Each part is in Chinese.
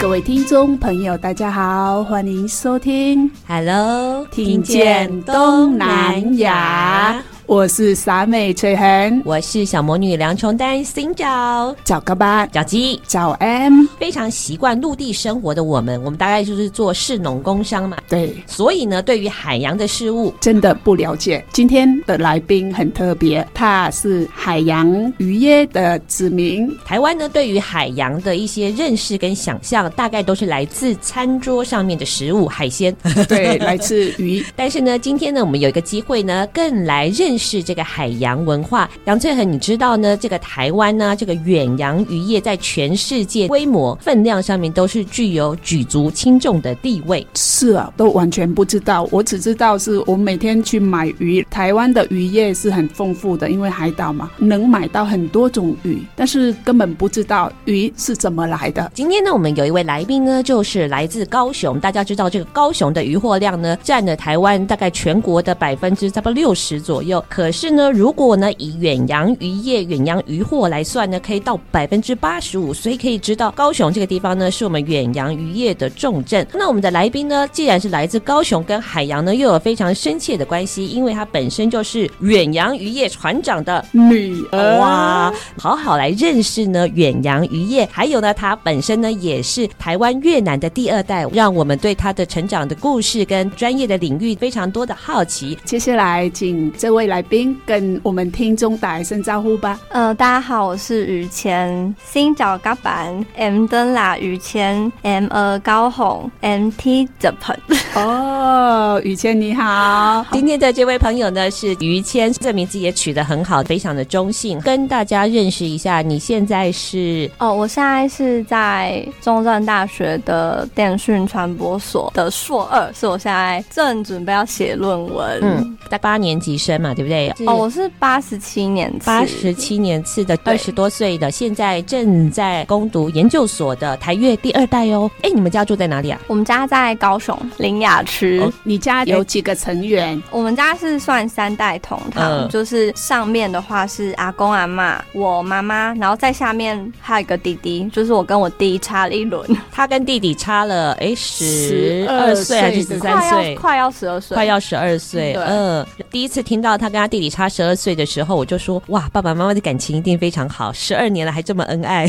各位听众朋友，大家好，欢迎收听，Hello，听见东南亚。我是傻妹翠恒，我是小魔女梁琼丹，新找。找个吧，找鸡。找 M，非常习惯陆地生活的我们，我们大概就是做市农工商嘛，对，所以呢，对于海洋的事物。真的不了解。今天的来宾很特别，他是海洋渔业的子民。台湾呢，对于海洋的一些认识跟想象，大概都是来自餐桌上面的食物，海鲜，对，来自鱼。但是呢，今天呢，我们有一个机会呢，更来认识。是这个海洋文化，杨翠恒，你知道呢？这个台湾呢，这个远洋渔业在全世界规模分量上面都是具有举足轻重的地位。是啊，都完全不知道。我只知道是我每天去买鱼，台湾的渔业是很丰富的，因为海岛嘛，能买到很多种鱼，但是根本不知道鱼是怎么来的。今天呢，我们有一位来宾呢，就是来自高雄。大家知道这个高雄的渔获量呢，占了台湾大概全国的百分之差不多六十左右。可是呢，如果呢以远洋渔业、远洋渔获来算呢，可以到百分之八十五，所以可以知道高雄这个地方呢，是我们远洋渔业的重镇。那我们的来宾呢，既然是来自高雄，跟海洋呢又有非常深切的关系，因为他本身就是远洋渔业船长的女儿。哇，好好来认识呢远洋渔业，还有呢，他本身呢也是台湾越南的第二代，让我们对他的成长的故事跟专业的领域非常多的好奇。接下来，请这位来宾。跟我们听众打一声招呼吧。呃，大家好，我是于谦，新找嘎板，M 登啦，于谦，M 呃高红，MT Japan。哦，于谦你好，今天的这位朋友呢是于谦，这名字也取得很好，非常的中性。跟大家认识一下，你现在是？哦，我现在是在中正大学的电讯传播所的硕二，是我现在正准备要写论文。嗯，在八年级生嘛，对不对？哦，我是八十七年次，八十七年次的二十多岁的，现在正在攻读研究所的台越第二代哦。哎，你们家住在哪里啊？我们家在高雄林雅区。哦，你家有几个成员？我们家是算三代同堂，嗯，就是上面的话是阿公阿妈，我妈妈，然后在下面还有一个弟弟，就是我跟我弟差了一轮。他跟弟弟差了哎十二岁还是十三岁？快要十二岁，快要十二岁。嗯，第一次听到他跟他弟弟。差十二岁的时候，我就说哇，爸爸妈妈的感情一定非常好，十二年了还这么恩爱。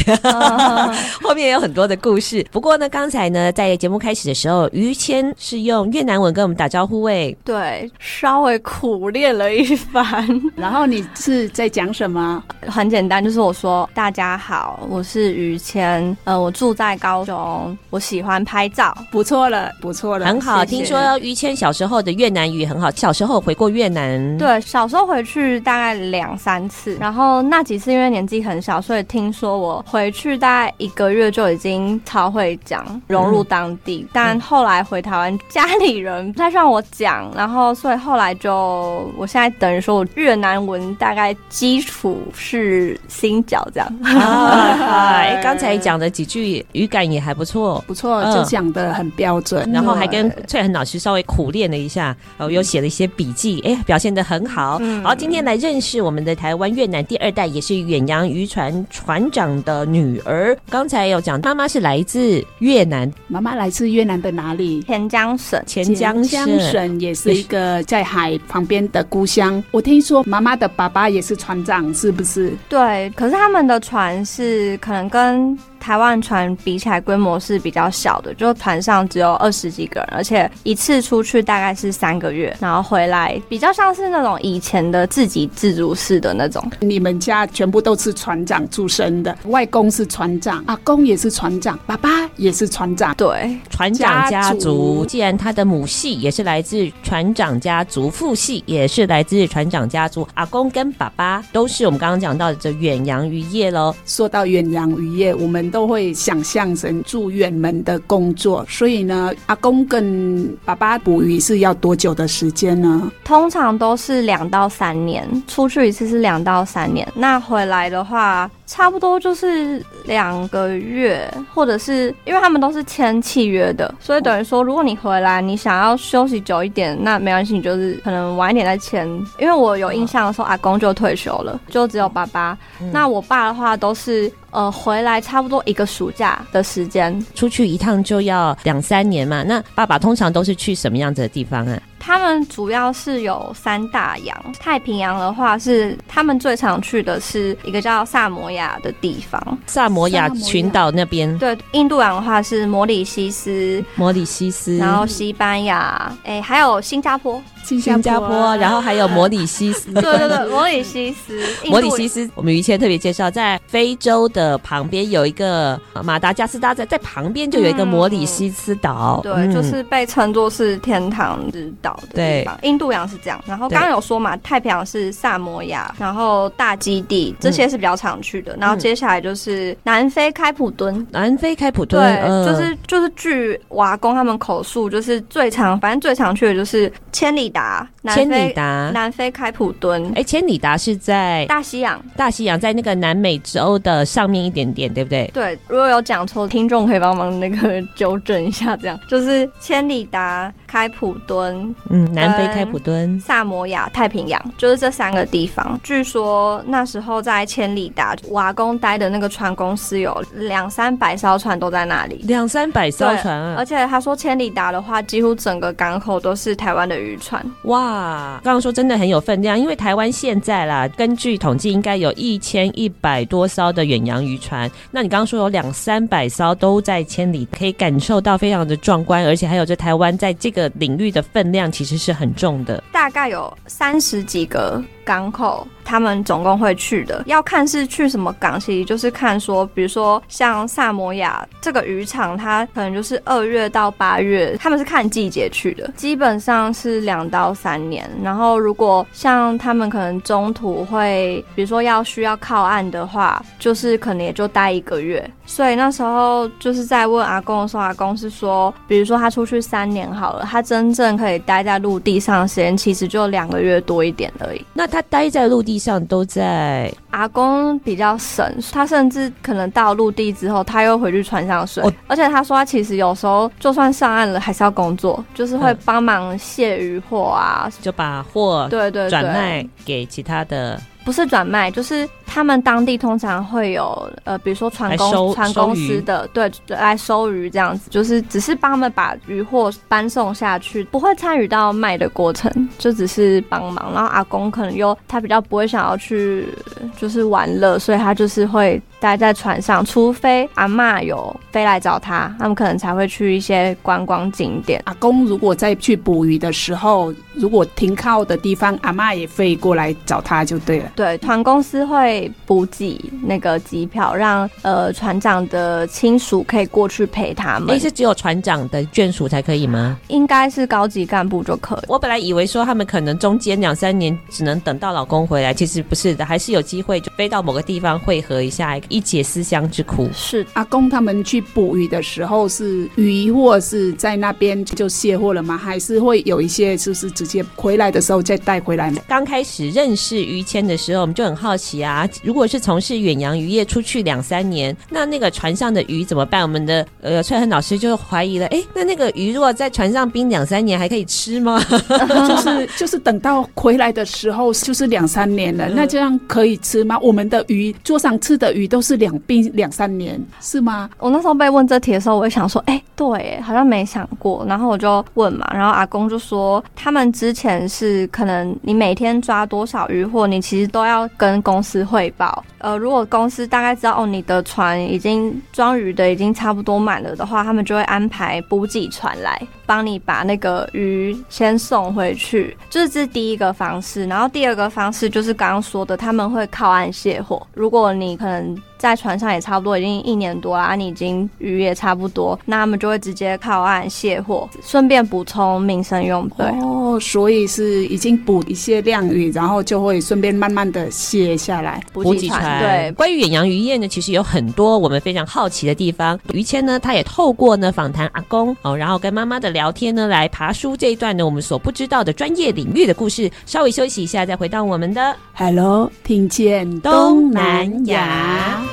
后面也有很多的故事。不过呢，刚才呢，在节目开始的时候，于谦是用越南文跟我们打招呼，喂，对，稍微苦练了一番。然后你是在讲什么？很简单，就是我说大家好，我是于谦，呃，我住在高雄，我喜欢拍照，不错了，不错了，很好。谢谢。听说于谦小时候的越南语很好，小时候回过越南，对，小时候。回去大概两三次，然后那几次因为年纪很小，所以听说我回去大概一个月就已经超会讲，融入当地。嗯、但后来回台湾，家里人不太让我讲，然后所以后来就，我现在等于说我越南文大概基础是新脚这样。哎，刚才讲的几句语感也还不错，不错，就讲的很标准。嗯、然后还跟翠恒老师稍微苦练了一下，哦，又写了一些笔记，哎，表现的很好。嗯好，今天来认识我们的台湾越南第二代，也是远洋渔船船长的女儿。刚才有讲，妈妈是来自越南，妈妈来自越南的哪里？钱江省。钱江省也是一个在海旁边的故乡。我听说妈妈的爸爸也是船长，是不是？对，可是他们的船是可能跟台湾船比起来规模是比较小的，就船上只有二十几个人，而且一次出去大概是三个月，然后回来比较像是那种以前的自给自足式的那种。你们家全部都是船长出身的，外公是船长，阿公也是船长，爸爸也是船长，对，船长家族。既然他的母系也是来自船长家族，父系也是来自船长家族，阿公跟爸爸都是我们刚刚讲到的这远洋渔业喽。说到远洋渔业，我们都会想象成住远门的工作，所以呢，阿公跟爸爸捕鱼是要多久的时间呢？通常都是两到三年，出去一次是两到三年，那回来的话。差不多就是两个月，或者是因为他们都是签契约的，所以等于说，如果你回来，你想要休息久一点，那没关系，你就是可能晚一点再签。因为我有印象的时候，阿公就退休了，就只有爸爸。那我爸的话都是呃回来差不多一个暑假的时间，出去一趟就要两三年嘛。那爸爸通常都是去什么样子的地方啊？他们主要是有三大洋，太平洋的话是他们最常去的是一个叫萨摩亚的地方，萨摩亚群岛那边。对，印度洋的话是摩里西斯，摩里西斯，然后西班牙，哎，还有新加坡。新加坡，然后还有摩里西斯。对对对，摩里西斯。摩里西斯，我们于谦特别介绍，在非洲的旁边有一个马达加斯加，在在旁边就有一个摩里西斯岛。对，就是被称作是天堂之岛的地方。印度洋是这样，然后刚刚有说嘛，太平洋是萨摩亚，然后大基地这些是比较常去的。然后接下来就是南非开普敦。南非开普敦，对，就是就是据瓦工他们口述，就是最常，反正最常去的就是千里达。千里达，南非开普敦。哎、欸，千里达是在大西洋，大西洋在那个南美洲的上面一点点，对不对？对，如果有讲错，听众可以帮忙那个 纠正一下。这样就是千里达、开普敦，嗯，南非开普敦、萨摩亚、太平洋，就是这三个地方。据说那时候在千里达，瓦工待的那个船公司有两三百艘船都在那里，两三百艘船啊！而且他说千里达的话，几乎整个港口都是台湾的渔船。哇，刚刚说真的很有分量，因为台湾现在啦，根据统计应该有一千一百多艘的远洋渔船。那你刚刚说有两三百艘都在千里，可以感受到非常的壮观，而且还有这台湾在这个领域的分量其实是很重的，大概有三十几个。港口，他们总共会去的，要看是去什么港，其实就是看说，比如说像萨摩亚这个渔场，它可能就是二月到八月，他们是看季节去的，基本上是两到三年。然后如果像他们可能中途会，比如说要需要靠岸的话，就是可能也就待一个月。所以那时候就是在问阿公的时候，阿公是说，比如说他出去三年好了，他真正可以待在陆地上的时间其实就两个月多一点而已。那他待在陆地上都在？阿公比较省，他甚至可能到陆地之后，他又回去船上睡。哦、而且他说他其实有时候就算上岸了，还是要工作，就是会帮忙卸鱼货啊，就把货对对转卖给其他的。不是转卖，就是他们当地通常会有呃，比如说船公船公司的对来收鱼这样子，就是只是帮他们把鱼货搬送下去，不会参与到卖的过程，就只是帮忙。然后阿公可能又他比较不会想要去就是玩乐，所以他就是会待在船上，除非阿嬷有飞来找他，他们可能才会去一些观光景点。阿公如果在去捕鱼的时候，如果停靠的地方，阿嬷也飞过来找他就对了。对，船公司会补给那个机票，让呃船长的亲属可以过去陪他们。诶，是只有船长的眷属才可以吗？应该是高级干部就可以。我本来以为说他们可能中间两三年只能等到老公回来，其实不是的，还是有机会就飞到某个地方汇合一下，一解思乡之苦。是阿公他们去捕鱼的时候，是渔获是在那边就卸货了吗？还是会有一些就是直接回来的时候再带回来吗？刚开始认识于谦的时候。我们就很好奇啊，如果是从事远洋渔业出去两三年，那那个船上的鱼怎么办？我们的呃翠恒老师就怀疑了，哎，那那个鱼如果在船上冰两三年，还可以吃吗？就是就是等到回来的时候，就是两三年了，那这样可以吃吗？我们的鱼桌上吃的鱼都都是两冰两三年，是吗？我那时候被问这题的时候，我也想说，哎，对，好像没想过。然后我就问嘛，然后阿公就说，他们之前是可能你每天抓多少鱼货，你其实都要跟公司汇报。呃，如果公司大概知道哦，你的船已经装鱼的已经差不多满了的话，他们就会安排补给船来帮你把那个鱼先送回去。就是这是第一个方式，然后第二个方式就是刚刚说的，他们会靠岸卸货。如果你可能在船上也差不多已经一年多啊，你已经鱼也差不多，那他们就会直接靠岸卸货，顺便补充民生用品。哦，所以是已经补一些量鱼，然后就会顺便慢慢的卸下来。补给船。对，关于远洋渔业呢，其实有很多我们非常好奇的地方。于谦呢，他也透过呢访谈阿公哦，然后跟妈妈的聊天呢，来爬书这一段呢我们所不知道的专业领域的故事。稍微休息一下，再回到我们的 Hello，听见东南亚。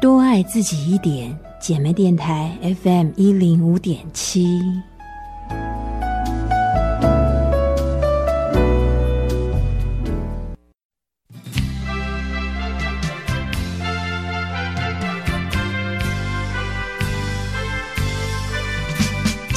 多爱自己一点，姐妹电台 FM 一零五点七。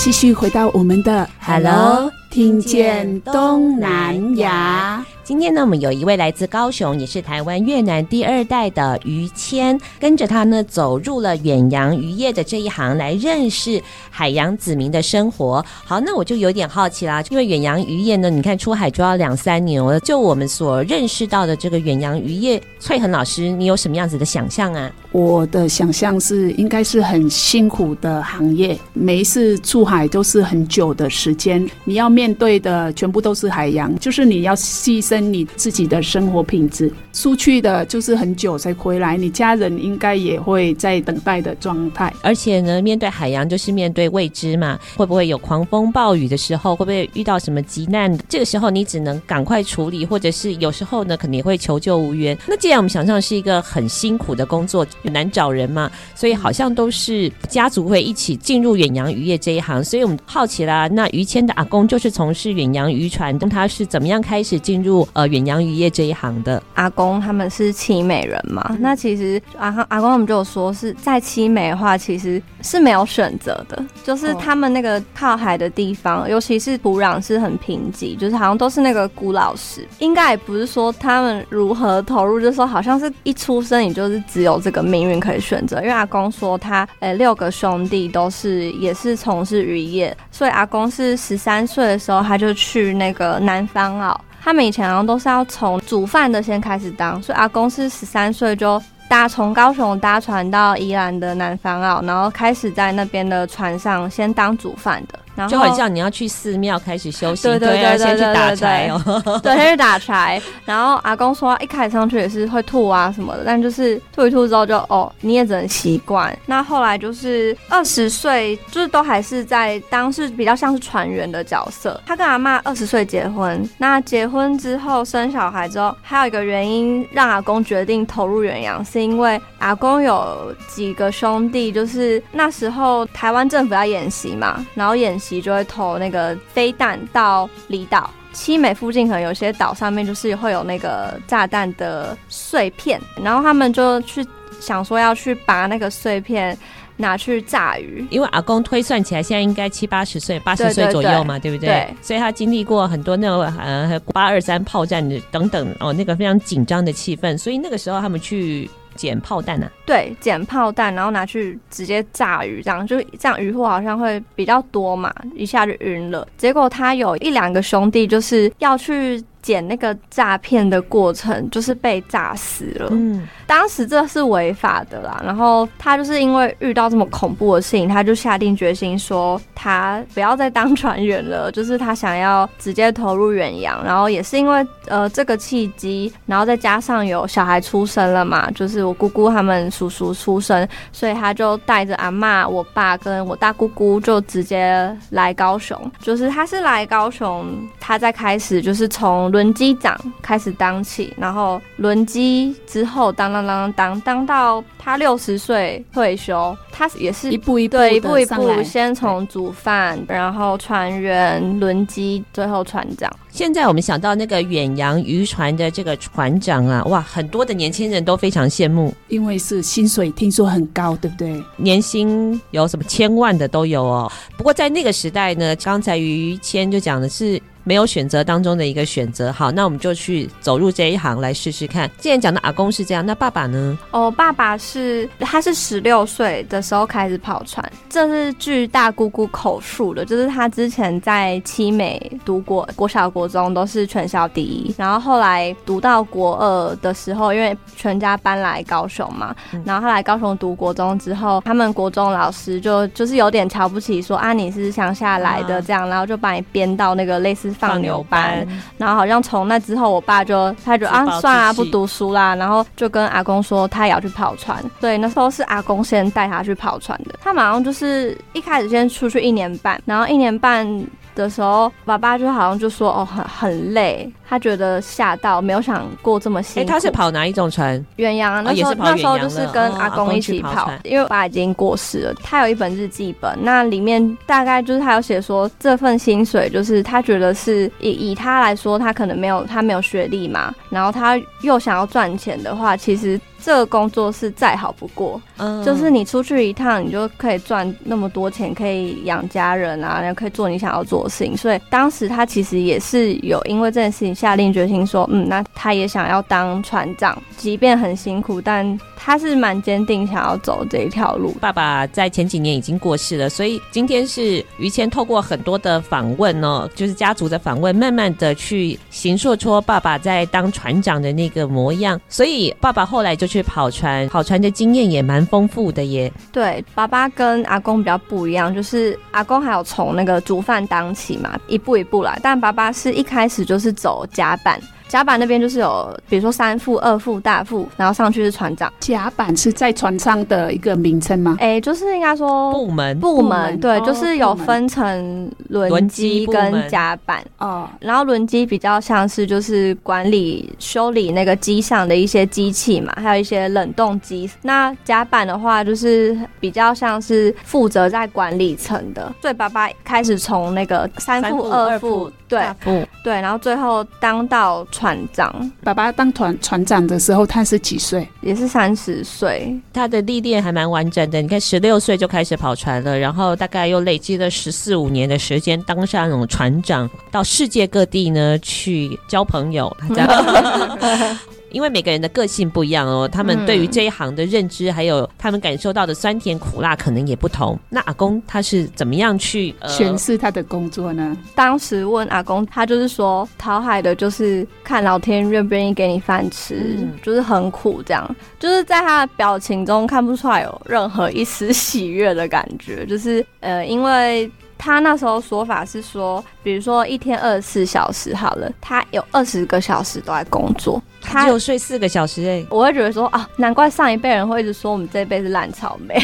继续回到我们的 Hello，听见东南亚。今天呢，我们有一位来自高雄，也是台湾越南第二代的于谦，跟着他呢走入了远洋渔业的这一行，来认识海洋子民的生活。好，那我就有点好奇啦，因为远洋渔业呢，你看出海就要两三年了，就我们所认识到的这个远洋渔业，翠恒老师，你有什么样子的想象啊？我的想象是，应该是很辛苦的行业，每一次出海都是很久的时间，你要面对的全部都是海洋，就是你要牺牲。你自己的生活品质，出去的就是很久才回来，你家人应该也会在等待的状态。而且呢，面对海洋就是面对未知嘛，会不会有狂风暴雨的时候？会不会遇到什么急难？这个时候你只能赶快处理，或者是有时候呢，肯定会求救无援。那既然我们想象是一个很辛苦的工作，很难找人嘛，所以好像都是家族会一起进入远洋渔业这一行。所以我们好奇啦，那于谦的阿公就是从事远洋渔船，他是怎么样开始进入？呃，远洋渔业这一行的阿公他们是七美人嘛？嗯、那其实阿阿公他们就有说是在七美的话，其实是没有选择的，就是他们那个靠海的地方，哦、尤其是土壤是很贫瘠，就是好像都是那个古老石。应该也不是说他们如何投入，就是说好像是一出生你就是只有这个命运可以选择。因为阿公说他呃、欸、六个兄弟都是也是从事渔业，所以阿公是十三岁的时候他就去那个南方澳。他们以前好像都是要从煮饭的先开始当，所以阿公是十三岁就搭从高雄搭船到宜兰的南方澳，然后开始在那边的船上先当煮饭的。然后就很像你要去寺庙开始修行，对对对对对，对，先去打柴哦，对，先去打柴。然后阿公说，一开始上去也是会吐啊什么的，但就是吐一吐之后就哦，你也只能习惯。那后来就是二十岁，就是都还是在当时比较像是船员的角色。他跟阿妈二十岁结婚，那结婚之后生小孩之后，还有一个原因让阿公决定投入远洋，是因为阿公有几个兄弟，就是那时候台湾政府要演习嘛，然后演。就会投那个飞弹到离岛，七美附近可能有些岛上面就是会有那个炸弹的碎片，然后他们就去想说要去拔那个碎片拿去炸鱼，因为阿公推算起来现在应该七八十岁，八十岁左右嘛，对，不对？对，所以他经历过很多那种呃八二三炮战的等等哦，那个非常紧张的气氛，所以那个时候他们去。捡炮弹呢、啊？对，捡炮弹，然后拿去直接炸鱼，这样就这样鱼货好像会比较多嘛，一下就晕了。结果他有一两个兄弟就是要去。捡那个诈骗的过程就是被炸死了。嗯，当时这是违法的啦。然后他就是因为遇到这么恐怖的事情，他就下定决心说他不要再当船员了，就是他想要直接投入远洋。然后也是因为呃这个契机，然后再加上有小孩出生了嘛，就是我姑姑他们叔叔出生，所以他就带着阿嬷、我爸跟我大姑姑就直接来高雄。就是他是来高雄，他在开始就是从轮机长开始当起，然后轮机之后当到当当当当到他六十岁退休，他也是一步一步对一步一步，先从煮饭，然后船员、轮机，最后船长。现在我们想到那个远洋渔船的这个船长啊，哇，很多的年轻人都非常羡慕，因为是薪水听说很高，对不对？年薪有什么千万的都有哦。不过在那个时代呢，刚才于谦就讲的是。没有选择当中的一个选择，好，那我们就去走入这一行来试试看。既然讲的阿公是这样，那爸爸呢？哦，爸爸是他是十六岁的时候开始跑船，这是据大姑姑口述的，就是他之前在七美读过国小国中都是全校第一，然后后来读到国二的时候，因为全家搬来高雄嘛，然后他来高雄读国中之后，他们国中老师就就是有点瞧不起说，说啊你是乡下来的这样，然后就把你编到那个类似。放牛班，然后好像从那之后，我爸就他就啊，算啊，不读书啦，然后就跟阿公说他也要去跑船。对，那时候是阿公先带他去跑船的。他马上就是一开始先出去一年半，然后一年半。的时候，爸爸就好像就说：“哦，很很累，他觉得吓到，没有想过这么辛苦。”哎，他是跑哪一种船？远洋。那时候、哦、那时候就是跟阿公一起跑，哦、跑因为我爸已经过世了。他有一本日记本，那里面大概就是他有写说，这份薪水就是他觉得是以以他来说，他可能没有他没有学历嘛，然后他又想要赚钱的话，其实。这个工作是再好不过，嗯，就是你出去一趟，你就可以赚那么多钱，可以养家人啊，然后可以做你想要做的事情。所以当时他其实也是有因为这件事情下定决心说，嗯，那他也想要当船长，即便很辛苦，但他是蛮坚定想要走这一条路。爸爸在前几年已经过世了，所以今天是于谦透过很多的访问哦，就是家族的访问，慢慢的去形塑出爸爸在当船长的那个模样。所以爸爸后来就。去跑船，跑船的经验也蛮丰富的耶。对，爸爸跟阿公比较不一样，就是阿公还有从那个煮饭当起嘛，一步一步来，但爸爸是一开始就是走甲板。甲板那边就是有，比如说三副、二副、大副，然后上去是船长。甲板是在船上的一个名称吗？哎、欸，就是应该说部门，部门对，哦、就是有分成轮机跟甲板哦。然后轮机比较像是就是管理修理那个机上的一些机器嘛，还有一些冷冻机。那甲板的话，就是比较像是负责在管理层的。所以爸爸开始从那个三副、二副，对，对，然后最后当到。船长，爸爸当船船长的时候，他是几岁？也是三十岁。他的历练还蛮完整的。你看，十六岁就开始跑船了，然后大概又累积了十四五年的时间，当上那种船长，到世界各地呢去交朋友。因为每个人的个性不一样哦，他们对于这一行的认知，还有他们感受到的酸甜苦辣，可能也不同。那阿公他是怎么样去诠释他的工作呢？当时问阿公，他就是说，讨海的就是看老天愿不愿意给你饭吃，嗯、就是很苦这样，就是在他的表情中看不出来有任何一丝喜悦的感觉，就是呃，因为。他那时候说法是说，比如说一天二十四小时好了，他有二十个小时都在工作，他只有睡四个小时哎，我会觉得说啊，难怪上一辈人会一直说我们这一辈是烂草莓。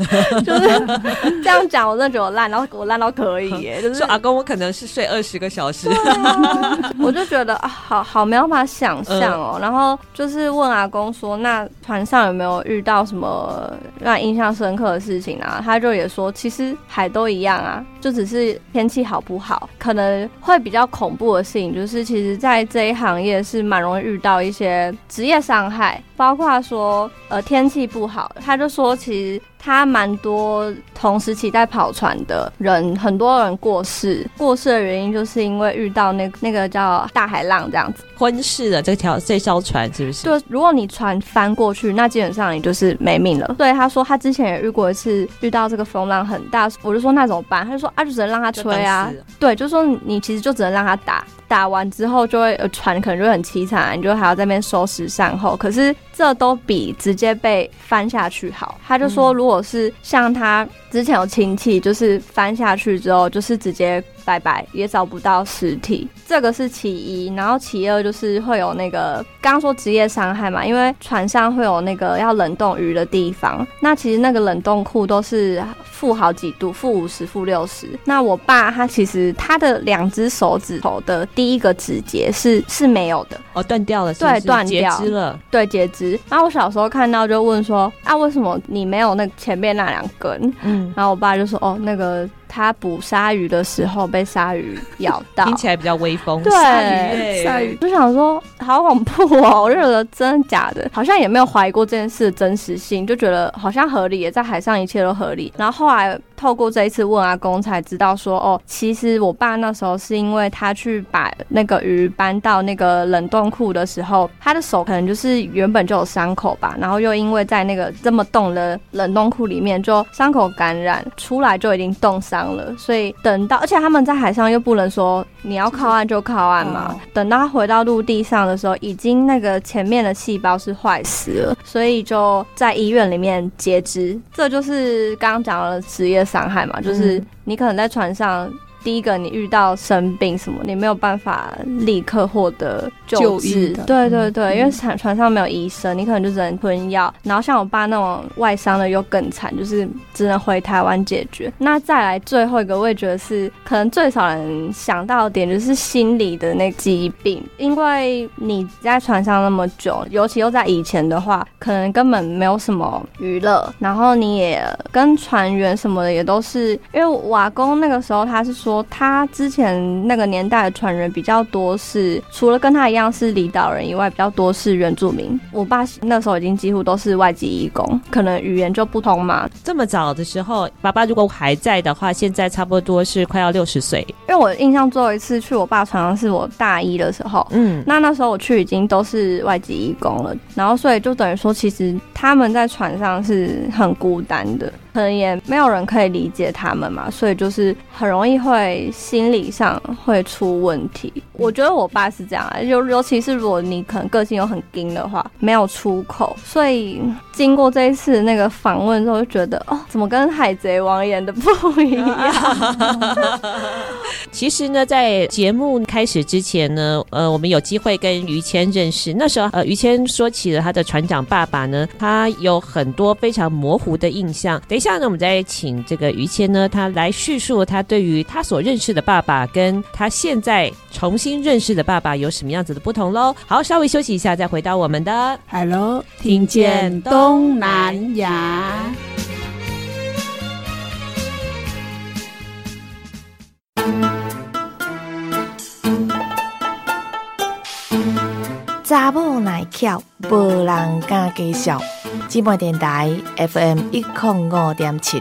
就是这样讲，我真的觉得我烂，然后我烂到可以耶。就是说阿公，我可能是睡二十个小时，啊、我就觉得啊，好好没有办法想象哦。然后就是问阿公说，那船上有没有遇到什么让印象深刻的事情啊？他就也说，其实海都一样啊，就只是天气好不好，可能会比较恐怖的事情，就是其实在这一行业是蛮容易遇到一些职业伤害，包括说呃天气不好，他就说其实。他蛮多同时期在跑船的人，很多人过世，过世的原因就是因为遇到那个、那个叫大海浪这样子，昏逝了这条这艘船是不是？就，如果你船翻过去，那基本上你就是没命了。对，他说他之前也遇过一次，遇到这个风浪很大，我就说那怎么办？他就说啊，就只能让他吹啊。对，就说你其实就只能让他打，打完之后就会船可能就会很凄惨，你就还要在那边收拾善后。可是这都比直接被翻下去好。他就说如果。我是像他之前有亲戚，就是翻下去之后，就是直接拜拜，也找不到尸体，这个是其一。然后其二就是会有那个刚刚说职业伤害嘛，因为船上会有那个要冷冻鱼的地方，那其实那个冷冻库都是负好几度，负五十、负六十。那我爸他其实他的两只手指头的第一个指节是是没有的，哦，断掉了是是，对，断掉，截肢了，对，截肢。然后我小时候看到就问说，啊，为什么你没有那前面那两根？嗯，然后我爸就说，哦，那个。他捕鲨鱼的时候被鲨鱼咬到，听起来比较威风。对，鲨鱼就想说好恐怖哦，我就觉得真的假的，好像也没有怀疑过这件事的真实性，就觉得好像合理，也在海上一切都合理。然后后来透过这一次问阿公才知道说，哦，其实我爸那时候是因为他去把那个鱼搬到那个冷冻库的时候，他的手可能就是原本就有伤口吧，然后又因为在那个这么冻的冷冻库里面，就伤口感染出来就已经冻伤。了，所以等到，而且他们在海上又不能说你要靠岸就靠岸嘛。等到他回到陆地上的时候，已经那个前面的细胞是坏死了，所以就在医院里面截肢。这就是刚刚讲的职业伤害嘛，就是你可能在船上。第一个，你遇到生病什么，你没有办法立刻获得救治。对对对，嗯、因为船船上没有医生，你可能就只能吞药。然后像我爸那种外伤的又更惨，就是只能回台湾解决。那再来最后一个，我也觉得是可能最少人想到的点，就是心理的那疾病。因为你在船上那么久，尤其又在以前的话，可能根本没有什么娱乐，然后你也跟船员什么的也都是，因为瓦工那个时候他是说。说他之前那个年代的船员比较多是，除了跟他一样是离岛人以外，比较多是原住民。我爸那时候已经几乎都是外籍义工，可能语言就不通嘛。这么早的时候，爸爸如果还在的话，现在差不多是快要六十岁。因为我印象最后一次去我爸船上是我大一的时候，嗯，那那时候我去已经都是外籍义工了，然后所以就等于说，其实他们在船上是很孤单的。可能也没有人可以理解他们嘛，所以就是很容易会心理上会出问题。我觉得我爸是这样啊，尤尤其是如果你可能个性又很硬的话，没有出口。所以经过这一次那个访问之后，就觉得哦，怎么跟海贼王演的不一样？其实呢，在节目开始之前呢，呃，我们有机会跟于谦认识。那时候，呃，于谦说起了他的船长爸爸呢，他有很多非常模糊的印象。一下呢，我们再请这个于谦呢，他来叙述他对于他所认识的爸爸，跟他现在重新认识的爸爸有什么样子的不同喽。好，稍微休息一下，再回到我们的 Hello，听见东南亚。查某耐巧，无人敢介绍。芝麻电台 FM 一零五点七。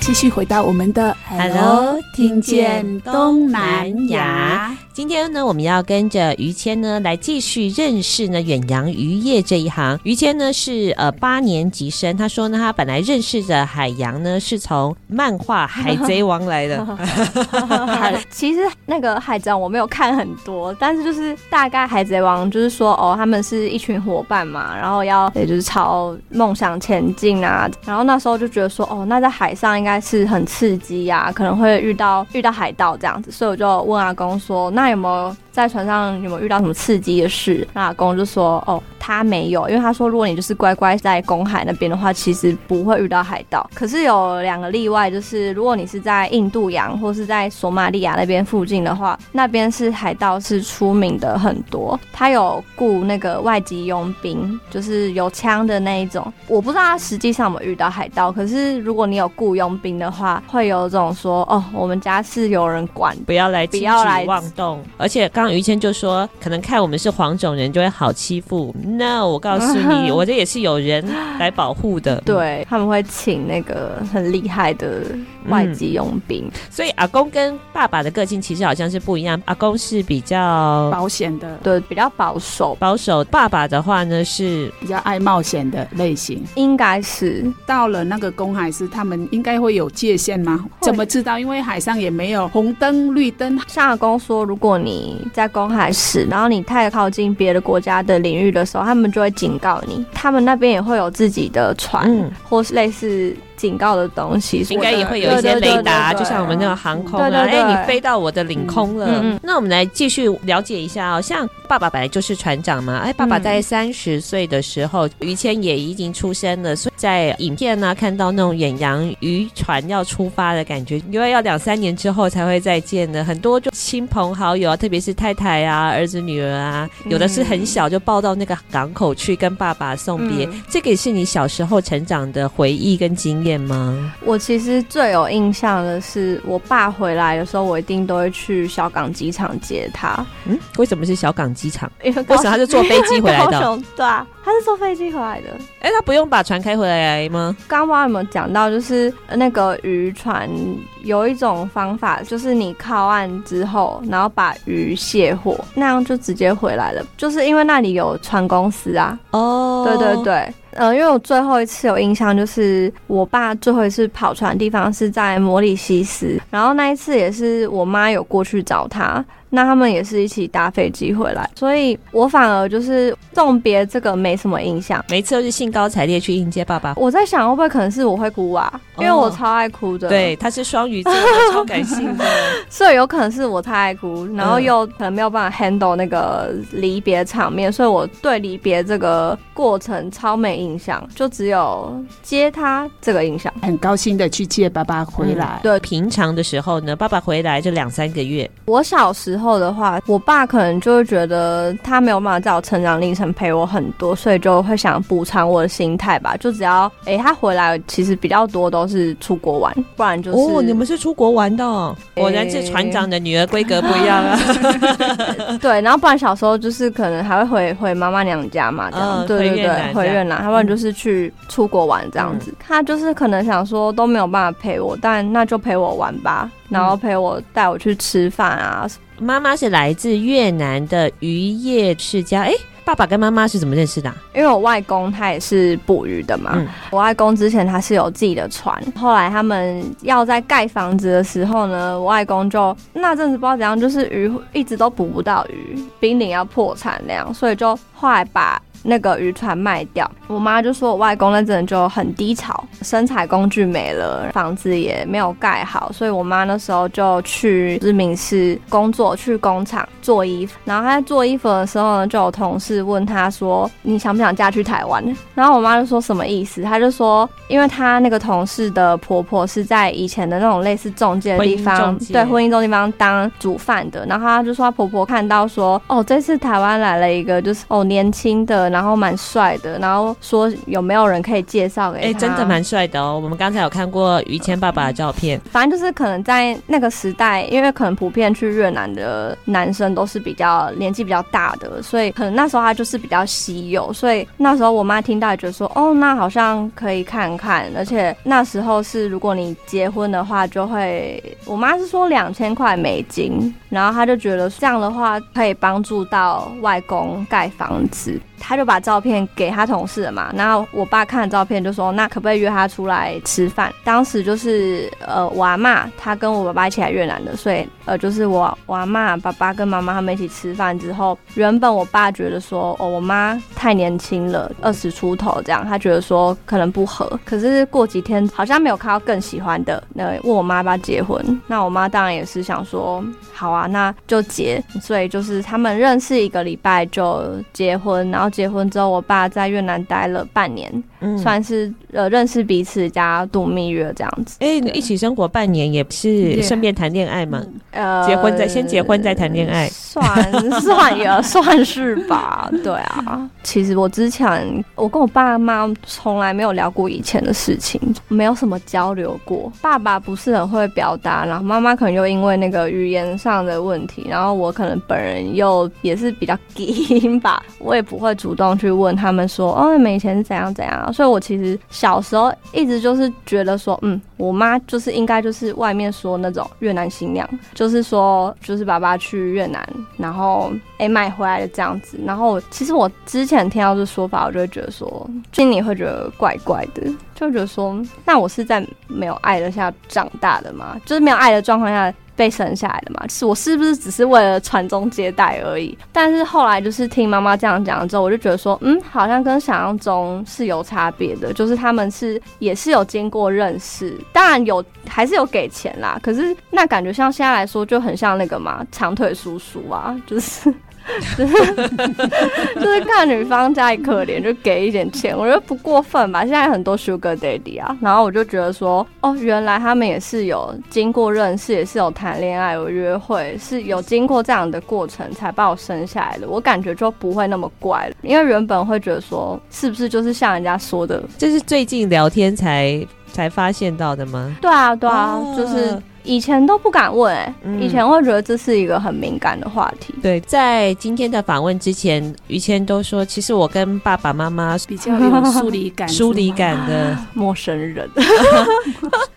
继续回到我们的 Hello，听见东南亚。今天呢，我们要跟着于谦呢来继续认识呢远洋渔业这一行。于谦呢是呃八年级生，他说呢他本来认识的海洋呢是从漫画《海贼王》来的。其实那个海贼王我没有看很多，但是就是大概海贼王就是说哦，他们是一群伙伴嘛，然后要也就是朝梦想前进啊。然后那时候就觉得说哦，那在海上应该是很刺激呀，啊，可能会遇到遇到海盗这样子，所以我就问阿公说那。有没有在船上有没有遇到什么刺激的事？那阿公就说：“哦，他没有，因为他说如果你就是乖乖在公海那边的话，其实不会遇到海盗。可是有两个例外，就是如果你是在印度洋或是在索马利亚那边附近的话，那边是海盗是出名的很多。他有雇那个外籍佣兵，就是有枪的那一种。我不知道他实际上有没有遇到海盗，可是如果你有雇佣兵的话，会有种说：哦，我们家是有人管，不要来轻举妄动。”而且刚刚于谦就说，可能看我们是黄种人就会好欺负。No，我告诉你，我这也是有人来保护的。对，他们会请那个很厉害的外籍佣兵。嗯，所以阿公跟爸爸的个性其实好像是不一样。阿公是比较保险的，对，比较保守。保守。爸爸的话呢是比较爱冒险的类型。应该是到了那个公海时，他们应该会有界限吗？怎么知道？因为海上也没有红灯、绿灯。像阿公说，如果你在公海时，然后你太靠近别的国家的领域的时候，他们就会警告你。他们那边也会有自己的船，嗯、或是类似。警告的东西应该也会有一些雷达，就像我们那个航空啊，哎、欸，你飞到我的领空了。那我们来继续了解一下哦，像爸爸本来就是船长嘛，哎，爸爸在三十岁的时候，于谦也已经出生了，所以在影片呢看到那种远洋渔船要出发的感觉，因为要两三年之后才会再见的，很多就亲朋好友啊，特别是太太啊、儿子、女儿啊，有的是很小就抱到那个港口去跟爸爸送别，嗯、这个也是你小时候成长的回忆跟经验。吗？我其实最有印象的是，我爸回来的时候，我一定都会去小港机场接他。嗯，为什么是小港机场？因为为什么他是坐飞机回来的？对啊，他是坐飞机回来的。哎、欸，他不用把船开回来吗？刚刚有没有讲到，就是那个渔船有一种方法，就是你靠岸之后，然后把鱼卸货，那样就直接回来了。就是因为那里有船公司啊。哦，对对对。呃，因为我最后一次有印象，就是我爸最后一次跑船的地方是在摩里西斯，然后那一次也是我妈有过去找他。那他们也是一起搭飞机回来，所以我反而就是送别这个没什么印象，每次都是兴高采烈去迎接爸爸。我在想会不会可能是我会哭啊，因为我超爱哭的。哦、对，他是双鱼座，超感性的，所以有可能是我太爱哭，然后又可能没有办法 handle 那个离别场面，所以我对离别这个过程超没印象，就只有接他这个印象。很高兴的去接爸爸回来。嗯、对，平常的时候呢，爸爸回来就两三个月。我小时。之后的话，我爸可能就会觉得他没有办法在我成长历程陪我很多，所以就会想补偿我的心态吧。就只要哎、欸，他回来其实比较多都是出国玩，不然就是哦，你们是出国玩的、哦，果然是船长的女儿规格不一样啊。欸、对，然后不然小时候就是可能还会回回妈妈娘家嘛，这样、哦、对对对，回越南，要不然就是去出国玩这样子。嗯、他就是可能想说都没有办法陪我，但那就陪我玩吧，然后陪我带我去吃饭啊。妈妈是来自越南的渔业世家，哎，爸爸跟妈妈是怎么认识的啊？因为我外公他也是捕鱼的嘛，嗯，我外公之前他是有自己的船，后来他们要在盖房子的时候呢，我外公就那阵子不知道怎样，就是鱼一直都捕不到鱼，濒临要破产那样，所以就后来把。那个渔船卖掉，我妈就说我外公那阵就很低潮，生产工具没了，房子也没有盖好，所以我妈那时候就去知名市工作，去工厂做衣服。然后她在做衣服的时候呢，就有同事问她说：“你想不想嫁去台湾？”然后我妈就说什么意思？她就说，因为她那个同事的婆婆是在以前的那种类似中介的地方，对，婚姻中介地方当煮饭的。然后她就说她婆婆看到说：“哦，这次台湾来了一个，就是哦年轻的。”然后蛮帅的，然后说有没有人可以介绍给他？哎、欸，真的蛮帅的哦。我们刚才有看过于谦爸爸的照片，反正就是可能在那个时代，因为可能普遍去越南的男生都是比较年纪比较大的，所以可能那时候他就是比较稀有。所以那时候我妈听到也觉得说，哦，那好像可以看看。而且那时候是如果你结婚的话，就会我妈是说两千块美金，然后她就觉得这样的话可以帮助到外公盖房子。她就把照片给他同事了嘛，然后我爸看了照片就说，那可不可以约他出来吃饭？当时就是呃我阿嬷他跟我爸爸一起来越南的，所以呃就是我我阿嬷爸爸跟妈妈他们一起吃饭之后，原本我爸觉得说哦我妈太年轻了，二十出头这样，他觉得说可能不合，可是过几天好像没有看到更喜欢的，那问我妈要不要结婚，那我妈当然也是想说好啊，那就结，所以就是他们认识一个礼拜就结婚，然后。结婚之后，我爸在越南待了半年，嗯，算是呃认识彼此加度蜜月这样子。哎、欸，一起生活半年也是顺便谈恋爱嘛？呃，结婚再先结婚再谈恋爱，算 算也算是吧。对啊，其实我之前我跟我爸妈从来没有聊过以前的事情，没有什么交流过。爸爸不是很会表达，然后妈妈可能又因为那个语言上的问题，然后我可能本人又也是比较 gay 吧，我也不会主动去问他们说，哦，你们以前是怎样怎样。所以我其实小时候一直就是觉得说，嗯，我妈就是应该就是外面说那种越南新娘，就是说就是爸爸去越南，然后哎买回来的这样子。然后其实我之前听到这说法，我就会觉得说，心里会觉得怪怪的，就觉得说，那我是在没有爱的下长大的吗？就是没有爱的状况下。被生下来的嘛，是我是不是只是为了传宗接代而已？但是后来就是听妈妈这样讲之后，我就觉得说，嗯，好像跟想象中是有差别的，就是他们是也是有经过认识，当然有还是有给钱啦，可是那感觉像现在来说就很像那个嘛，长腿叔叔啊，就是。就 是就是看女方家里可怜，就给一点钱，我觉得不过分吧。现在很多 Sugar Daddy 啊，然后我就觉得说，哦，原来他们也是有经过认识，也是有谈恋爱、有约会，是有经过这样的过程才把我生下来的。我感觉就不会那么怪了，因为原本会觉得说，是不是就是像人家说的，这是最近聊天才才发现到的吗？对啊，对啊，哦、就是。以前都不敢问、欸，哎、嗯，以前会觉得这是一个很敏感的话题。对，在今天的访问之前，于谦都说，其实我跟爸爸妈妈比较有疏离感，疏离感的 陌生人。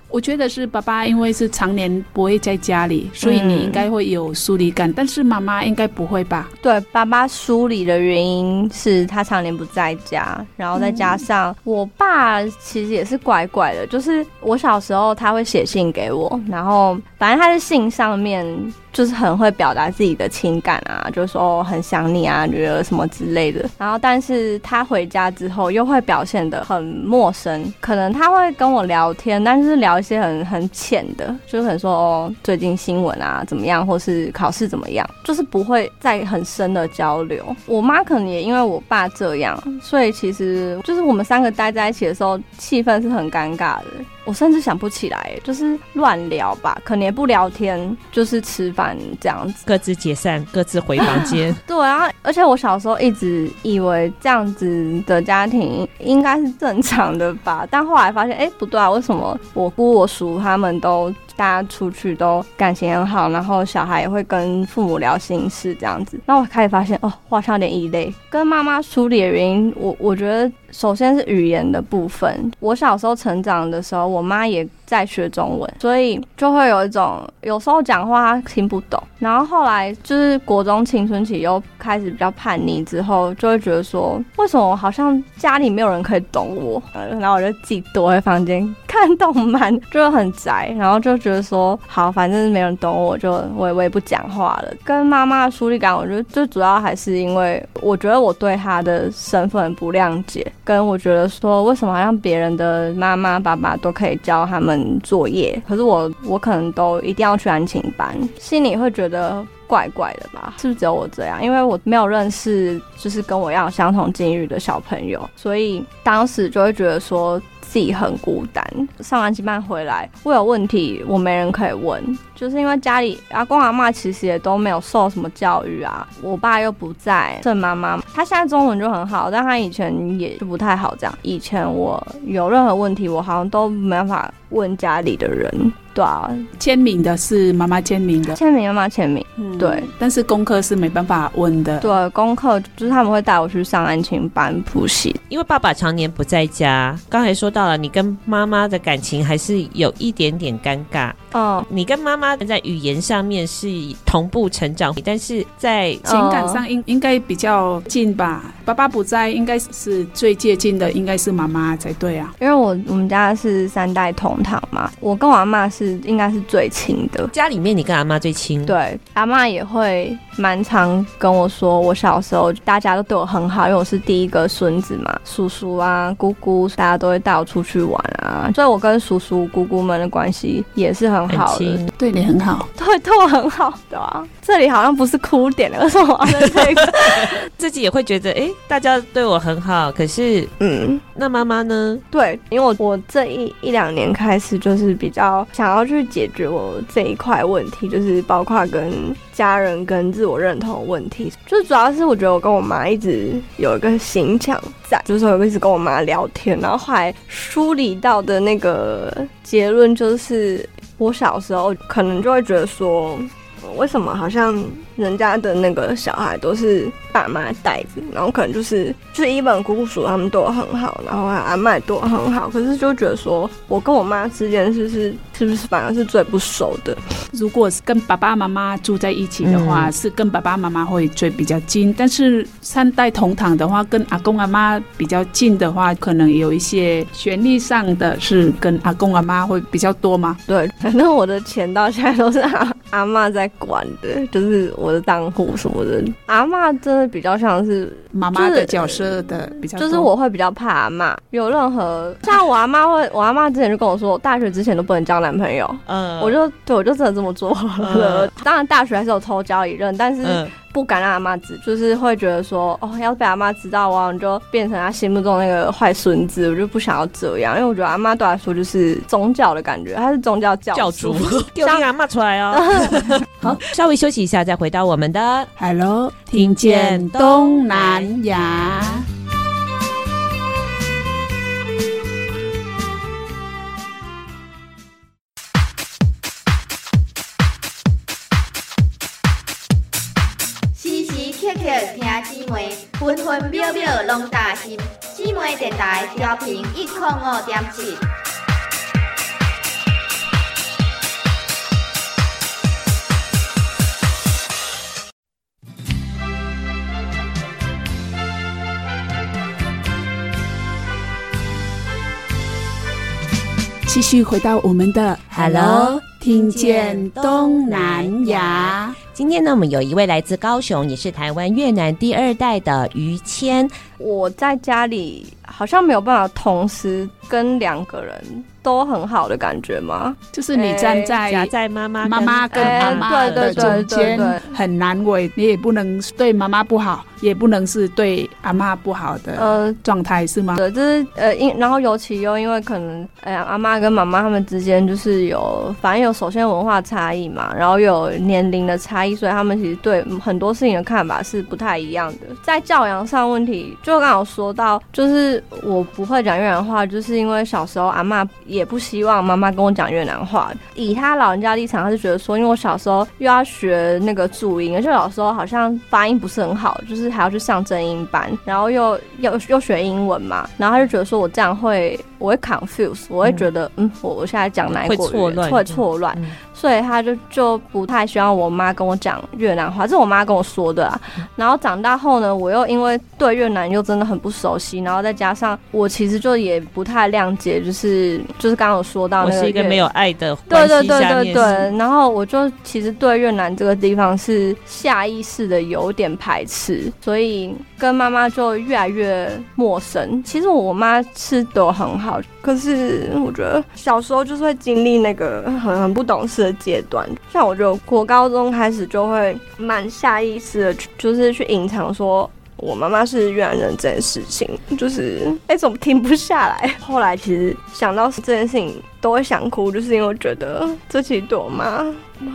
我觉得是爸爸，因为是常年不会在家里，所以你应该会有疏离感。但是妈妈应该不会吧？对，爸爸疏离的原因是他常年不在家，然后再加上我爸其实也是怪怪的，就是我小时候他会写信给我，然后反正他的信上面。就是很会表达自己的情感啊，就是说很想你啊，女儿什么之类的。然后，但是他回家之后又会表现得很陌生，可能他会跟我聊天，但是聊一些很很浅的，就是可能说哦，最近新闻啊怎么样，或是考试怎么样，就是不会再很深的交流。我妈可能也因为我爸这样，所以其实就是我们三个待在一起的时候，气氛是很尴尬的。我甚至想不起来，就是乱聊吧，可能也不聊天，就是吃饭这样子，各自解散，各自回房间。对啊，而且我小时候一直以为这样子的家庭应该是正常的吧，但后来发现，哎、欸，不对啊，为什么我姑我叔他们都大家出去都感情很好，然后小孩也会跟父母聊心事这样子，那我开始发现，哦，我好像有点异类，跟妈妈疏离的原因，我我觉得。首先是语言的部分。我小时候成长的时候，我妈也在学中文，所以就会有一种有时候讲话听不懂。然后后来就是国中青春期又开始比较叛逆之后，就会觉得说，为什么好像家里没有人可以懂我？然后我就自己躲在房间看动漫，就很宅。然后就觉得说，好，反正没人懂我，就我也我也不讲话了。跟妈妈的疏离感，我觉得最主要还是因为我觉得我对她的身份不谅解。跟我觉得说，为什么好像别人的妈妈、爸爸都可以教他们作业，可是我我可能都一定要去安亲班，心里会觉得怪怪的吧？是不是只有我这样？因为我没有认识就是跟我一样相同境遇的小朋友，所以当时就会觉得说。自己很孤单，上完班班回来，我有问题，我没人可以问，就是因为家里阿公阿嬷其实也都没有受什么教育啊，我爸又不在，剩妈妈，她现在中文就很好，但她以前也就不太好，这样。以前我有任何问题，我好像都没办法问家里的人。对啊，签名的是妈妈签名的，签名妈妈签名，嗯，对。但是功课是没办法问的。对，功课就是他们会带我去上安亲班补习，因为爸爸常年不在家。刚才说到了，你跟妈妈的感情还是有一点点尴尬。哦，你跟妈妈在语言上面是同步成长，但是在情感上应应该比较近吧？爸爸不在，应该是最接近的，应该是妈妈才对啊。因为我我们家是三代同堂嘛，我跟我阿嬷是。是应该是最亲的。家里面你跟阿妈最亲？对，阿妈也会蛮常跟我说，我小时候大家都对我很好，因为我是第一个孙子嘛，叔叔啊、姑姑，大家都会带我出去玩啊，所以我跟叔叔、姑姑们的关系也是很好的，对你很好，对对我很好的啊。这里好像不是哭点了，为什么这个 自己也会觉得，哎、欸，大家对我很好，可是，嗯，那妈妈呢？对，因为我我这一一两年开始就是比较想然后去解决我这一块问题，就是包括跟家人跟自我认同的问题，就主要是我觉得我跟我妈一直有一个形象在，就是我一直跟我妈聊天，然后后来梳理到的那个结论就是，我小时候可能就会觉得说。为什么好像人家的那个小孩都是爸妈带着，然后可能就是就是一本姑姑叔他们对我很好，然后阿妈对我很好，可是就觉得说我跟我妈之间是是是不是反而是最不熟的？如果是跟爸爸妈妈住在一起的话，嗯、是跟爸爸妈妈会最比较近，但是三代同堂的话，跟阿公阿妈比较近的话，可能有一些权利上的是跟阿公阿妈会比较多吗？对，反正我的钱到现在都是阿阿妈在管的，就是我的账户什么的。阿嬷真的比较像是妈妈的角色的比较，就是我会比较怕阿妈有任何像我阿妈会，我阿妈之前就跟我说，大学之前都不能交男朋友。嗯，我就对我就真的这么做了。嗯、当然大学还是有偷交一任，但是。嗯不敢让阿妈知，就是会觉得说，哦，要是被阿妈知道，我就变成他心目中那个坏孙子，我就不想要这样，因为我觉得阿妈对我来说就是宗教的感觉，他是宗教教教主，给我听阿妈出来哦。好，稍微休息一下，再回到我们的 Hello，听见东南亚。台调频一零五点七。继续回到我们的 Hello，听见东南亚。今天呢，我们有一位来自高雄，也是台湾越南第二代的于谦。我在家里好像没有办法同时跟两个人都很好的感觉吗？就是你站在夹在妈妈妈妈跟妈妈的中间很难为，你也不能对妈妈不好，也不能是对阿妈不好的呃状态是吗？对，就是呃因然后尤其又因为可能哎呀阿妈跟妈妈他们之间就是有反正有首先文化差异嘛，然后有年龄的差异，所以他们其实对很多事情的看法是不太一样的。在教养上问题，就刚好说到，就是我不会讲越南话，就是因为小时候阿妈也也不希望妈妈跟我讲越南话。以他老人家立场，他就觉得说，因为我小时候又要学那个注音，而且小时候好像发音不是很好，就是还要去上正音班，然后又又又学英文嘛，然后他就觉得说我这样会我会 confuse，我会觉得嗯，嗯，我我现在讲哪一国语言会错乱。所以他就就不太希望我妈跟我讲越南话，这是我妈跟我说的啊。然后长大后呢，我又因为对越南又真的很不熟悉，然后再加上我其实就也不太谅解，就是就是刚刚有说到那是一个没有爱的，对对对对对。然后我就其实对越南这个地方是下意识的有点排斥，所以跟妈妈就越来越陌生。其实我妈吃的很好，可是我觉得小时候就是会经历那个很很不懂事的阶段，像我就国高中开始就会蛮下意识的，就是去隐藏说我妈妈是越南人这件事情，就是哎、怎么停不下来？后来其实想到这件事情都会想哭，就是因为觉得这其实对我妈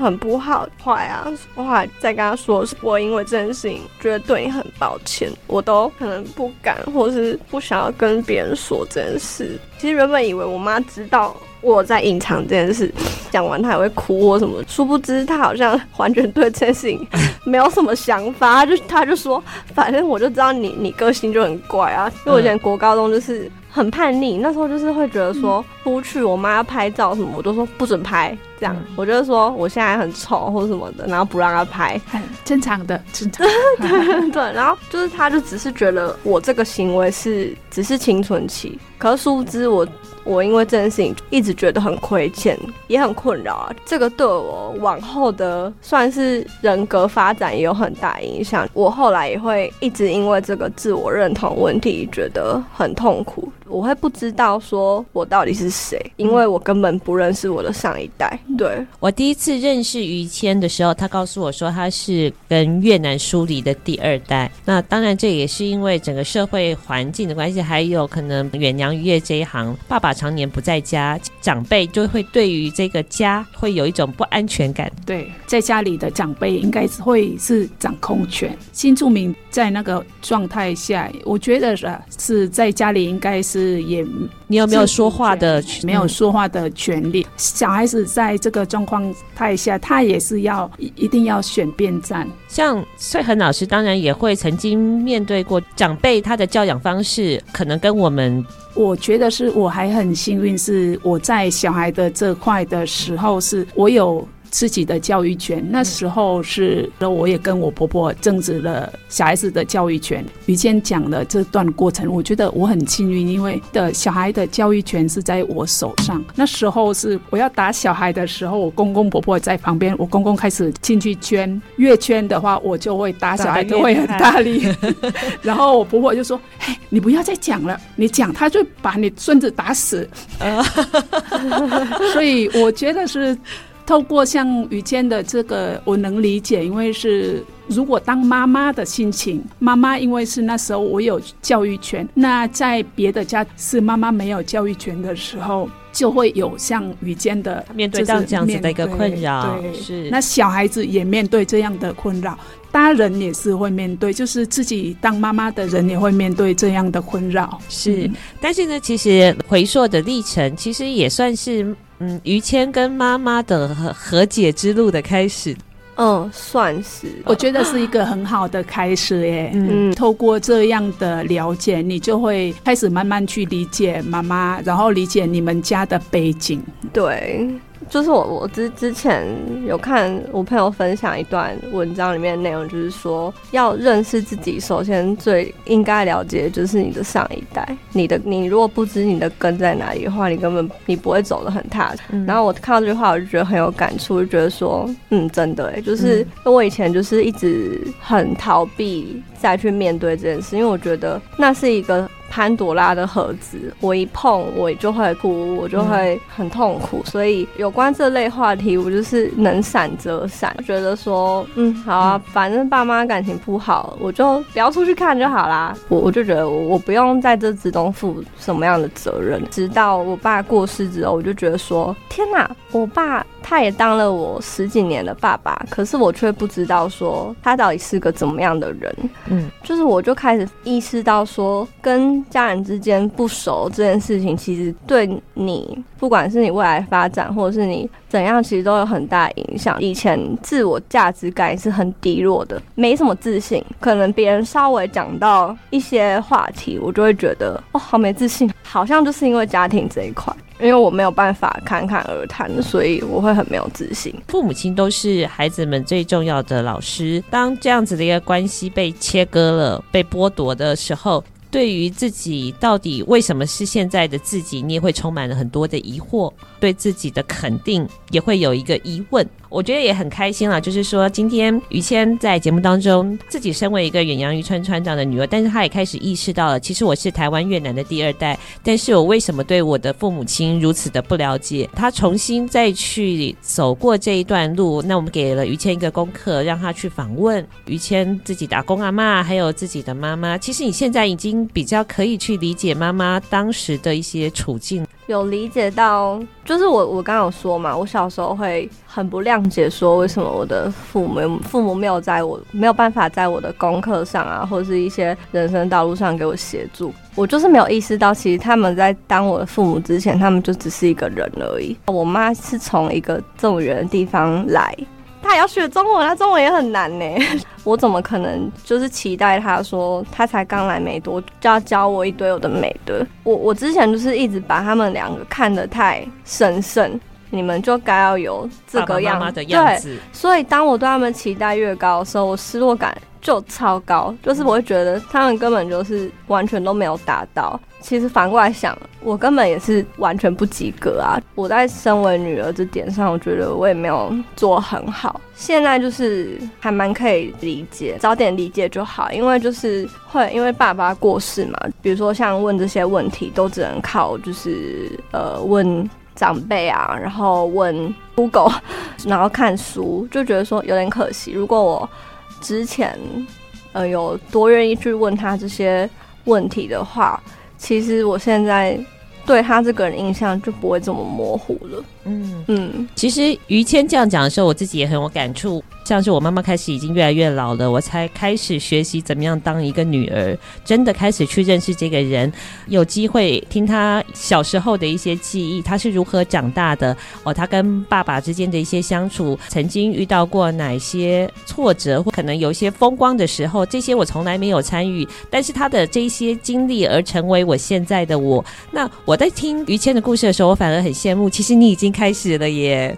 很不好坏啊。我后来再跟她说，是我因为这件事情觉得对你很抱歉，我都可能不敢或是不想要跟别人说这件事。其实原本以为我妈知道。我在隐藏这件事，讲完她也会哭或什么，殊不知她好像完全对这件事情 没有什么想法，就她就说，反正我就知道你你个性就很怪啊，因为我以前国高中就是很叛逆，那时候就是会觉得说出去我妈要拍照什么，我都说不准拍，这样，我就是说我现在很丑或什么的，然后不让她拍，很正常的，正常，对对，然后就是她就只是觉得我这个行为是只是青春期，可是殊不知我。我因为这件事情一直觉得很亏欠，也很困扰啊。这个对我往后的算是人格发展也有很大影响。我后来也会一直因为这个自我认同问题觉得很痛苦。我会不知道说我到底是谁，因为我根本不认识我的上一代。对，我第一次认识于谦的时候，他告诉我说他是跟越南疏离的第二代。那当然这也是因为整个社会环境的关系，还有可能远洋渔业这一行，爸爸常年不在家，长辈就会对于这个家会有一种不安全感。对，在家里的长辈应该会是掌控权。新住民在那个状态下，我觉得是是在家里应该是。是也，你有没有说话的权？没有说话的权利。小孩子在这个状况态下，他也是要一定要选边站。像穗恒老师，当然也会曾经面对过长辈，他的教养方式可能跟我们，我觉得是我还很幸运，是我在小孩的这块的时候，是我有。自己的教育权，那时候是，我也跟我婆婆争执了小孩子的教育权。于谦讲了这段过程，我觉得我很幸运，因为的小孩的教育权是在我手上。那时候是我要打小孩的时候，我公公婆婆在旁边，我公公开始进去圈，越圈的话，我就会打小孩，就会很大力。然后我婆婆就说：“嘿，你不要再讲了，你讲他就把你孙子打死。”所以我觉得是。透过像于谦的这个，我能理解，因为是如果当妈妈的心情，妈妈因为是那时候我有教育权，那在别的家是妈妈没有教育权的时候，就会有像于谦的面对到这样子的一个困扰，对，是那小孩子也面对这样的困扰，大人也是会面对，就是自己当妈妈的人也会面对这样的困扰，是。但是呢，其实回溯的历程，其实也算是。嗯，于谦跟妈妈的和和解之路的开始，嗯，算是，我觉得是一个很好的开始耶。嗯，透过这样的了解，你就会开始慢慢去理解妈妈，然后理解你们家的背景。对。就是我，我之之前有看我朋友分享一段文章，里面的内容就是说，要认识自己，首先最应该了解的就是你的上一代。你的，你如果不知你的根在哪里的话，你根本你不会走得很踏实。嗯、然后我看到这句话，我就觉得很有感触，就觉得说，嗯，真的，哎，就是我以前就是一直很逃避再去面对这件事，因为我觉得那是一个。潘朵拉的盒子，我一碰我就会哭，我就会很痛苦。嗯、所以有关这类话题，我就是能闪则闪。觉得说，嗯，好啊，反正爸妈感情不好，我就不要出去看就好啦。我我就觉得我我不用在这之中负什么样的责任。直到我爸过世之后，我就觉得说，天哪，我爸他也当了我十几年的爸爸，可是我却不知道说他到底是个怎么样的人。嗯，就是我就开始意识到说跟。家人之间不熟这件事情，其实对你，不管是你未来发展，或者是你怎样，其实都有很大影响。以前自我价值感是很低落的，没什么自信。可能别人稍微讲到一些话题，我就会觉得哦，好没自信。好像就是因为家庭这一块，因为我没有办法侃侃而谈，所以我会很没有自信。父母亲都是孩子们最重要的老师。当这样子的一个关系被切割了、被剥夺的时候，对于自己到底为什么是现在的自己，你也会充满了很多的疑惑，对自己的肯定也会有一个疑问。我觉得也很开心了，就是说今天于谦在节目当中，自己身为一个远洋渔村船长的女儿，但是她也开始意识到了，其实我是台湾越南的第二代，但是我为什么对我的父母亲如此的不了解？她重新再去走过这一段路，那我们给了于谦一个功课，让她去访问于谦自己打工阿嬷，还有自己的妈妈。其实你现在已经比较可以去理解妈妈当时的一些处境。有理解到，就是我我刚刚有说嘛，我小时候会很不谅解，说为什么我的父母父母没有在我没有办法在我的功课上啊，或是一些人生道路上给我协助，我就是没有意识到，其实他们在当我的父母之前，他们就只是一个人而已。我妈是从一个这么远的地方来。她也要学中文，她中文也很难呢。我怎么可能就是期待他说他才刚来没多，就要教我一堆我的没的？我我之前就是一直把他们两个看得太神圣，你们就该要有这个样子。爸爸妈妈的样子。对，所以当我对他们期待越高的时候，我失落感就超高，就是我会觉得他们根本就是完全都没有达到。其实反过来想，我根本也是完全不及格啊！我在身为女儿这点上，我觉得我也没有做很好。现在就是还蛮可以理解，早点理解就好。因为就是会因为爸爸过世嘛，比如说像问这些问题，都只能靠就是呃问长辈啊，然后问 Google，然后看书，就觉得说有点可惜。如果我之前呃有多愿意去问他这些问题的话。其实我现在对他这个人印象就不会这么模糊了。嗯嗯，其实于谦这样讲的时候，我自己也很有感触。像是我妈妈开始已经越来越老了，我才开始学习怎么样当一个女儿，真的开始去认识这个人，有机会听他小时候的一些记忆，他是如何长大的哦，他跟爸爸之间的一些相处，曾经遇到过哪些挫折，或可能有一些风光的时候，这些我从来没有参与，但是他的这些经历而成为我现在的我。那我在听于谦的故事的时候，我反而很羡慕，其实你已经开始了耶。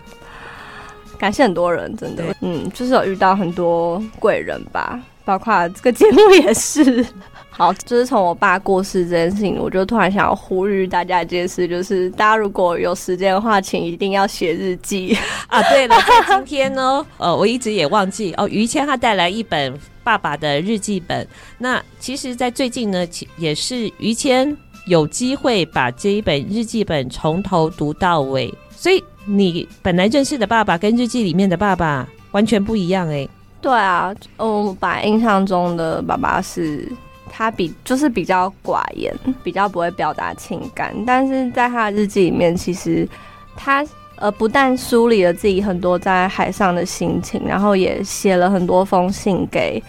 感谢很多人，真的，嗯，就是有遇到很多贵人吧，包括这个节目也是。好，就是从我爸过世这件事情，我就突然想要呼吁大家一件事，就是大家如果有时间的话，请一定要写日记 啊。对了，在今天呢，呃，我一直也忘记哦，于谦他带来一本爸爸的日记本。那其实，在最近呢，也是于谦有机会把这一本日记本从头读到尾，所以。你本来认识的爸爸跟日记里面的爸爸完全不一样哎。对啊，我把印象中的爸爸是他比就是比较寡言，比较不会表达情感，但是在他的日记里面，其实他呃不但梳理了自己很多在海上的心情，然后也写了很多封信给。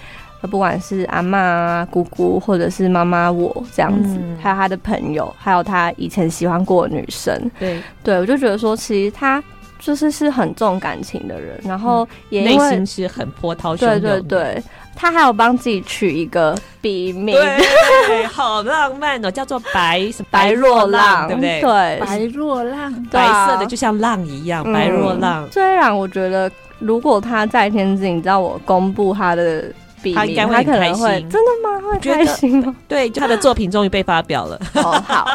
不管是阿妈啊、姑姑，或者是妈妈我这样子，嗯，还有他的朋友，还有他以前喜欢过的女生，对对，我就觉得说，其实他就是是很重感情的人，然后也内心是很波涛汹涌。对对对，他还有帮自己取一个笔名，对，好浪漫哦，叫做白白若浪，对不对？对，白若浪，白色的就像浪一样，白若浪。虽然我觉得，如果他在天津，你知道我公布他的。他应该会很开心，真的吗？会开心吗？对，就他的作品终于被发表了。哦，好，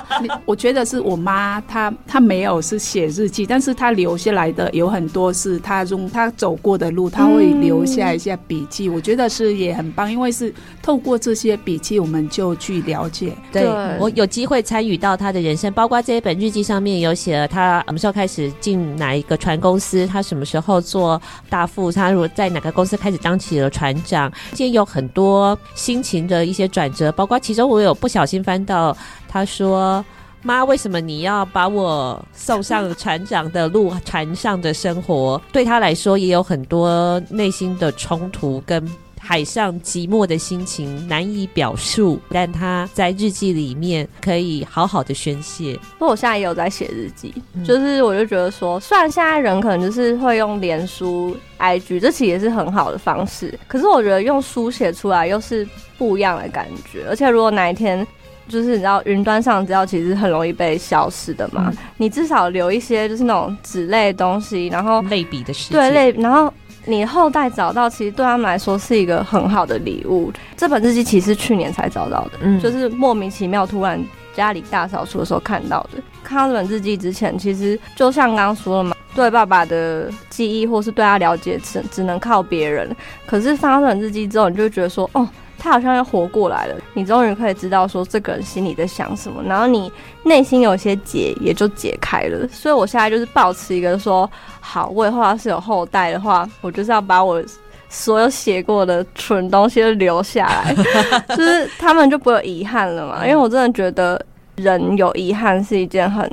我觉得是我妈，她她没有是写日记，但是她留下来的有很多是她用她走过的路，她会留下一些笔记。我觉得是也很棒，因为是透过这些笔记，我们就去了解。对，我有机会参与到他的人生，包括这一本日记上面有写了他什么时候开始进哪一个船公司，他什么时候做大副，他如果在哪个公司开始当起了船长。有很多心情的一些转折，包括其中我有不小心翻到，他说：“妈，为什么你要把我送上船长的路？船上的生活对他来说也有很多内心的冲突跟。”海上寂寞的心情难以表述，但他在日记里面可以好好的宣泄。那我现在也有在写日记，嗯，就是我就觉得说，虽然现在人可能就是会用连书、IG，这其实也是很好的方式，可是我觉得用书写出来又是不一样的感觉。而且如果哪一天，就是你知道云端上资料其实很容易被消失的嘛，嗯，你至少留一些就是那种纸类的东西，然后类比的事，对类，然后。你后代找到，其实对他们来说是一个很好的礼物。这本日记其实去年才找到的，嗯，就是莫名其妙突然家里大扫除的时候看到的。看到这本日记之前，其实就像刚刚说了嘛，对爸爸的记忆或是对他了解，只只能靠别人。可是翻到这本日记之后，你就会觉得说，哦。他好像又活过来了，你终于可以知道说这个人心里在想什么，然后你内心有些结也就解开了。所以我现在就是保持一个说，好，我以后要是有后代的话，我就是要把我所有写过的蠢东西都留下来，就是他们就不会有遗憾了嘛。因为我真的觉得人有遗憾是一件很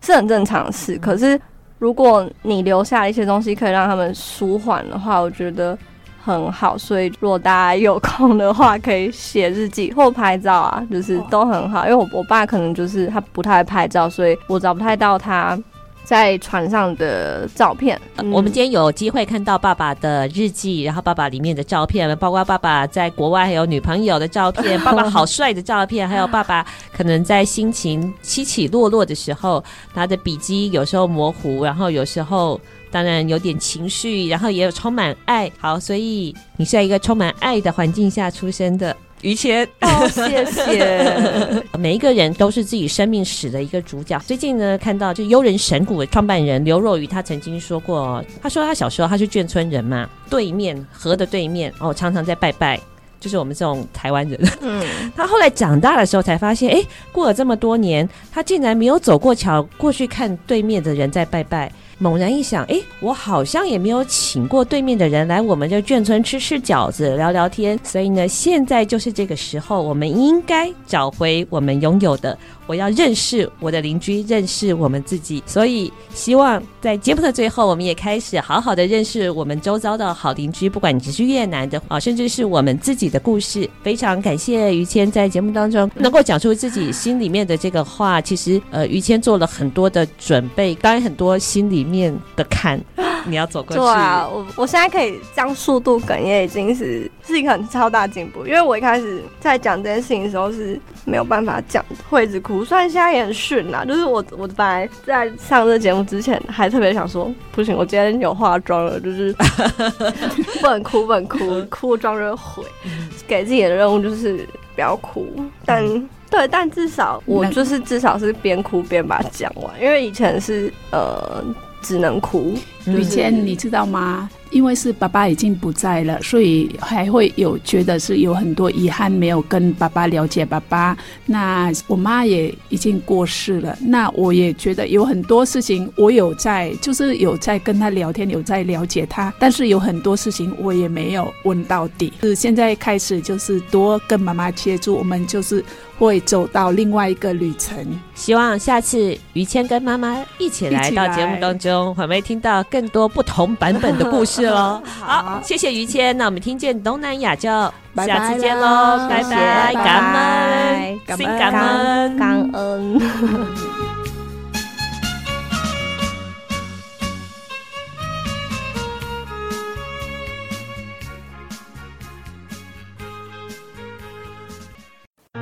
是很正常的事，可是如果你留下一些东西可以让他们舒缓的话，我觉得。很好，所以如果大家有空的话，可以写日记或拍照啊，就是都很好。因为我我爸可能就是他不太会拍照，所以我找不太到他在船上的照片。嗯。我们今天有机会看到爸爸的日记，然后爸爸里面的照片，包括爸爸在国外还有女朋友的照片，爸爸好帅的照片，还有爸爸可能在心情起起落落的时候，他的笔记有时候模糊，然后有时候。当然有点情绪，然后也有充满爱。好，所以你是在一个充满爱的环境下出生的。于谦，哦，谢谢。每一个人都是自己生命史的一个主角。最近呢，看到就悠人神谷的创办人刘若瑀，他曾经说过，他说他小时候他是眷村人嘛，对面河的对面哦，常常在拜拜，就是我们这种台湾人。嗯，他后来长大的时候才发现，哎，过了这么多年，他竟然没有走过桥过去看对面的人在拜拜。猛然一想，哎，我好像也没有请过对面的人来我们这眷村吃吃饺子、聊聊天，所以呢，现在就是这个时候，我们应该找回我们拥有的。我要认识我的邻居，认识我们自己，所以希望在节目的最后，我们也开始好好的认识我们周遭的好邻居，不管你只是越南的啊，甚至是我们自己的故事。非常感谢于谦在节目当中能够讲出自己心里面的这个话。其实，呃，于谦做了很多的准备，当然很多心里面的坎。你要走过去。对啊，我我现在可以这样速度哽咽，已经是是一个很超大进步。因为我一开始在讲这件事情的时候是没有办法讲，会一直哭。虽然现在也很顺啦，就是我我本来在上这节目之前还特别想说，不行，我今天有化妆了，就是 不能哭，不能哭，哭妆就会毁。给自己的任务就是不要哭，但对，但至少我就是至少是边哭边把它讲完，因为以前是呃。只能哭。于谦，你知道吗？因为是爸爸已经不在了，所以还会有觉得是有很多遗憾，没有跟爸爸了解爸爸。那我妈也已经过世了，那我也觉得有很多事情我有在，就是有在跟他聊天，有在了解他，但是有很多事情我也没有问到底。是现在开始就是多跟妈妈接触，我们就是会走到另外一个旅程。希望下次于谦跟妈妈一起来到节目当中，我们会听到更多不同版本的故事 喽？好，谢谢于谦。那我们听见东南亚就下次见喽，拜拜，感恩，感恩，感恩，感恩。